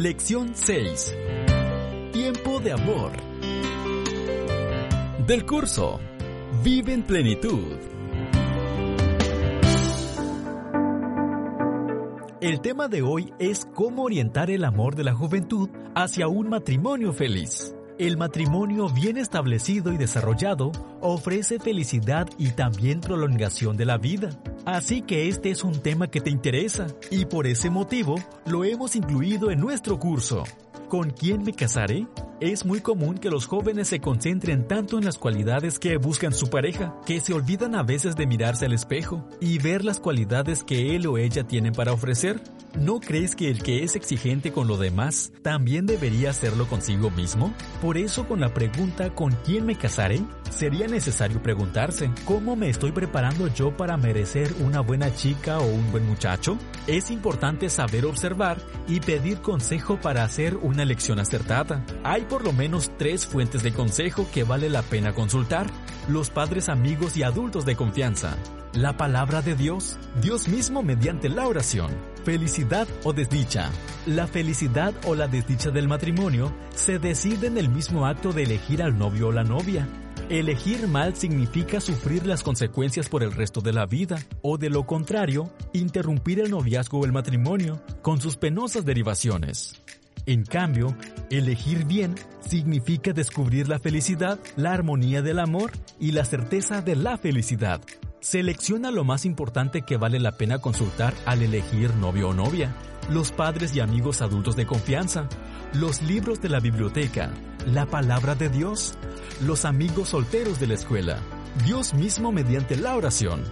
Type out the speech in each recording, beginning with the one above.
Lección 6. Tiempo de amor. Del curso. Vive en plenitud. El tema de hoy es cómo orientar el amor de la juventud hacia un matrimonio feliz. El matrimonio bien establecido y desarrollado ofrece felicidad y también prolongación de la vida. Así que este es un tema que te interesa y por ese motivo lo hemos incluido en nuestro curso. ¿Con quién me casaré? Es muy común que los jóvenes se concentren tanto en las cualidades que buscan su pareja, que se olvidan a veces de mirarse al espejo y ver las cualidades que él o ella tienen para ofrecer. ¿No crees que el que es exigente con lo demás también debería hacerlo consigo mismo? Por eso con la pregunta ¿con quién me casaré? Sería necesario preguntarse ¿cómo me estoy preparando yo para merecer una buena chica o un buen muchacho? Es importante saber observar y pedir consejo para hacer una elección acertada. Hay por lo menos tres fuentes de consejo que vale la pena consultar. Los padres amigos y adultos de confianza. La palabra de Dios, Dios mismo mediante la oración. Felicidad o desdicha. La felicidad o la desdicha del matrimonio se decide en el mismo acto de elegir al novio o la novia. Elegir mal significa sufrir las consecuencias por el resto de la vida, o de lo contrario, interrumpir el noviazgo o el matrimonio, con sus penosas derivaciones. En cambio, elegir bien significa descubrir la felicidad, la armonía del amor y la certeza de la felicidad. Selecciona lo más importante que vale la pena consultar al elegir novio o novia, los padres y amigos adultos de confianza, los libros de la biblioteca, la palabra de Dios, los amigos solteros de la escuela, Dios mismo mediante la oración.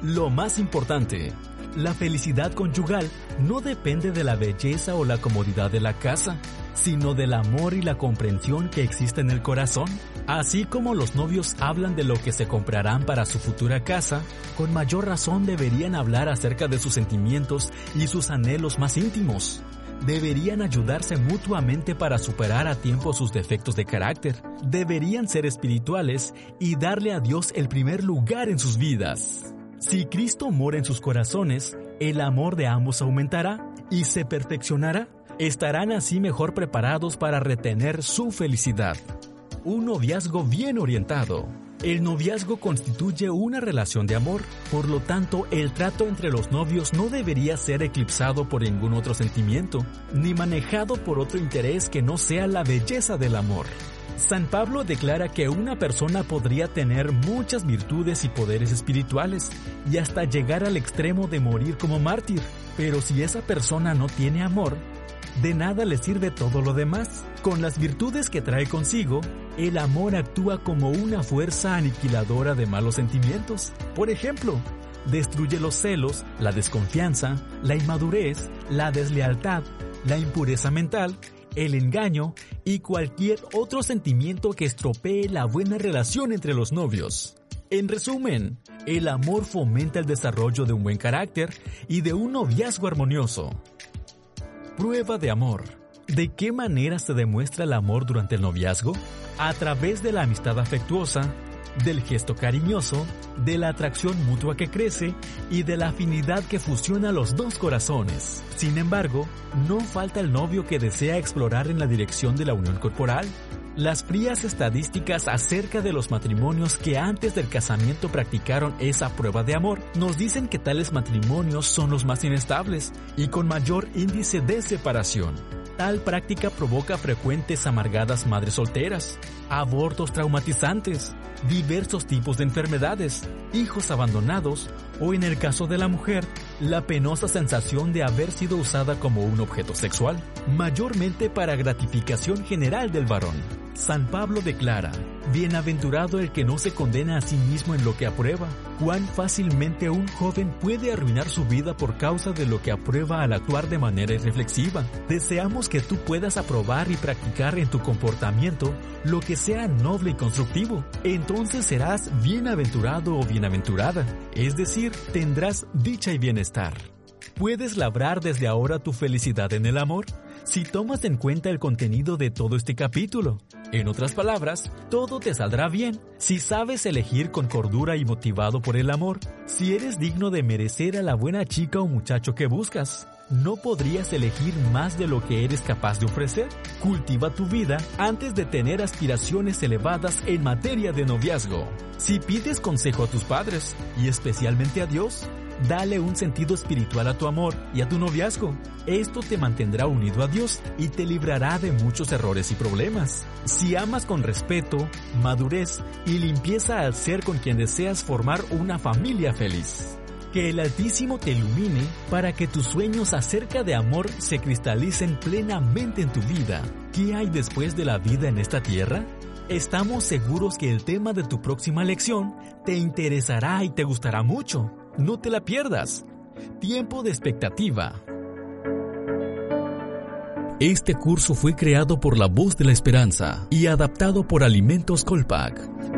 Lo más importante, la felicidad conyugal no depende de la belleza o la comodidad de la casa, sino del amor y la comprensión que existe en el corazón. Así como los novios hablan de lo que se comprarán para su futura casa, con mayor razón deberían hablar acerca de sus sentimientos y sus anhelos más íntimos. Deberían ayudarse mutuamente para superar a tiempo sus defectos de carácter. Deberían ser espirituales y darle a Dios el primer lugar en sus vidas. Si Cristo mora en sus corazones, el amor de ambos aumentará y se perfeccionará. Estarán así mejor preparados para retener su felicidad. Un noviazgo bien orientado. El noviazgo constituye una relación de amor, por lo tanto el trato entre los novios no debería ser eclipsado por ningún otro sentimiento, ni manejado por otro interés que no sea la belleza del amor. San Pablo declara que una persona podría tener muchas virtudes y poderes espirituales y hasta llegar al extremo de morir como mártir, pero si esa persona no tiene amor, de nada le sirve todo lo demás. Con las virtudes que trae consigo, el amor actúa como una fuerza aniquiladora de malos sentimientos. Por ejemplo, destruye los celos, la desconfianza, la inmadurez, la deslealtad, la impureza mental el engaño y cualquier otro sentimiento que estropee la buena relación entre los novios. En resumen, el amor fomenta el desarrollo de un buen carácter y de un noviazgo armonioso. Prueba de amor. ¿De qué manera se demuestra el amor durante el noviazgo? A través de la amistad afectuosa, del gesto cariñoso, de la atracción mutua que crece y de la afinidad que fusiona los dos corazones. Sin embargo, no falta el novio que desea explorar en la dirección de la unión corporal. Las frías estadísticas acerca de los matrimonios que antes del casamiento practicaron esa prueba de amor nos dicen que tales matrimonios son los más inestables y con mayor índice de separación. Tal práctica provoca frecuentes amargadas madres solteras, abortos traumatizantes, diversos tipos de enfermedades, hijos abandonados o en el caso de la mujer, la penosa sensación de haber sido usada como un objeto sexual, mayormente para gratificación general del varón. San Pablo declara, Bienaventurado el que no se condena a sí mismo en lo que aprueba. Cuán fácilmente un joven puede arruinar su vida por causa de lo que aprueba al actuar de manera irreflexiva. Deseamos que tú puedas aprobar y practicar en tu comportamiento lo que sea noble y constructivo. Entonces serás bienaventurado o bienaventurada, es decir, tendrás dicha y bienestar. ¿Puedes labrar desde ahora tu felicidad en el amor? si tomas en cuenta el contenido de todo este capítulo. En otras palabras, todo te saldrá bien si sabes elegir con cordura y motivado por el amor, si eres digno de merecer a la buena chica o muchacho que buscas. ¿No podrías elegir más de lo que eres capaz de ofrecer? Cultiva tu vida antes de tener aspiraciones elevadas en materia de noviazgo. Si pides consejo a tus padres, y especialmente a Dios, Dale un sentido espiritual a tu amor y a tu noviazgo. Esto te mantendrá unido a Dios y te librará de muchos errores y problemas. Si amas con respeto, madurez y limpieza al ser con quien deseas formar una familia feliz. Que el Altísimo te ilumine para que tus sueños acerca de amor se cristalicen plenamente en tu vida. ¿Qué hay después de la vida en esta tierra? Estamos seguros que el tema de tu próxima lección te interesará y te gustará mucho. No te la pierdas. Tiempo de expectativa. Este curso fue creado por La Voz de la Esperanza y adaptado por Alimentos Colpac.